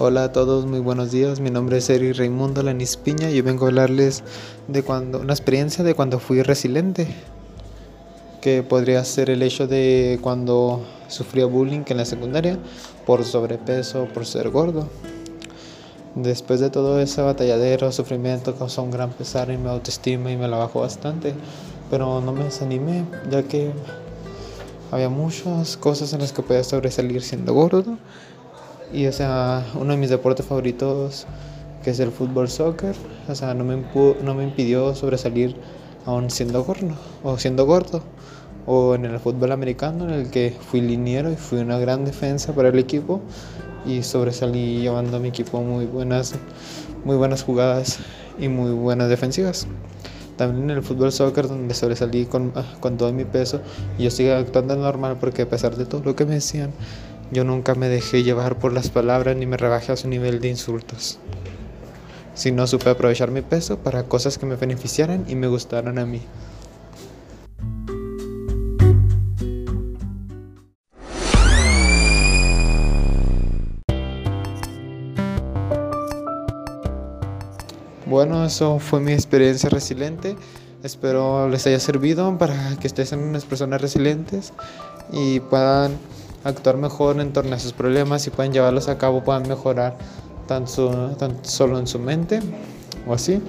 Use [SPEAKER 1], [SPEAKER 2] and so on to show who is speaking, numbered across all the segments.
[SPEAKER 1] Hola a todos, muy buenos días. Mi nombre es Eric Raimundo Lanis Piña y yo vengo a hablarles de cuando una experiencia de cuando fui resiliente, que podría ser el hecho de cuando sufría bullying en la secundaria por sobrepeso, por ser gordo. Después de todo ese batalladero, sufrimiento causó un gran pesar en mi autoestima y me la bajó bastante, pero no me desanimé, ya que había muchas cosas en las que podía sobresalir siendo gordo y, o sea, uno de mis deportes favoritos, que es el fútbol soccer, o sea, no me, no me impidió sobresalir aún siendo gordo, o siendo gordo. O en el fútbol americano, en el que fui liniero y fui una gran defensa para el equipo y sobresalí llevando a mi equipo muy buenas, muy buenas jugadas y muy buenas defensivas. También en el fútbol soccer donde sobresalí con, con todo mi peso y yo sigo actuando normal porque a pesar de todo lo que me decían, yo nunca me dejé llevar por las palabras ni me rebajé a su nivel de insultos. Sino supe aprovechar mi peso para cosas que me beneficiaran y me gustaran a mí. Bueno, eso fue mi experiencia resiliente. Espero les haya servido para que ustedes sean unas personas resilientes y puedan actuar mejor en torno a sus problemas y pueden llevarlos a cabo, puedan mejorar tan, solo en su mente o así,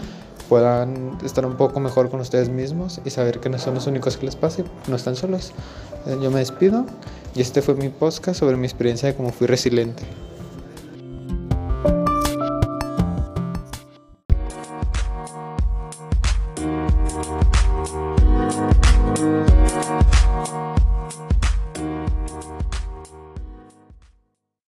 [SPEAKER 1] puedan estar un poco mejor con ustedes mismos y saber que no son los únicos que les pase, no están solos. Eh, yo me despido y este fue mi podcast sobre mi experiencia de cómo fui resiliente.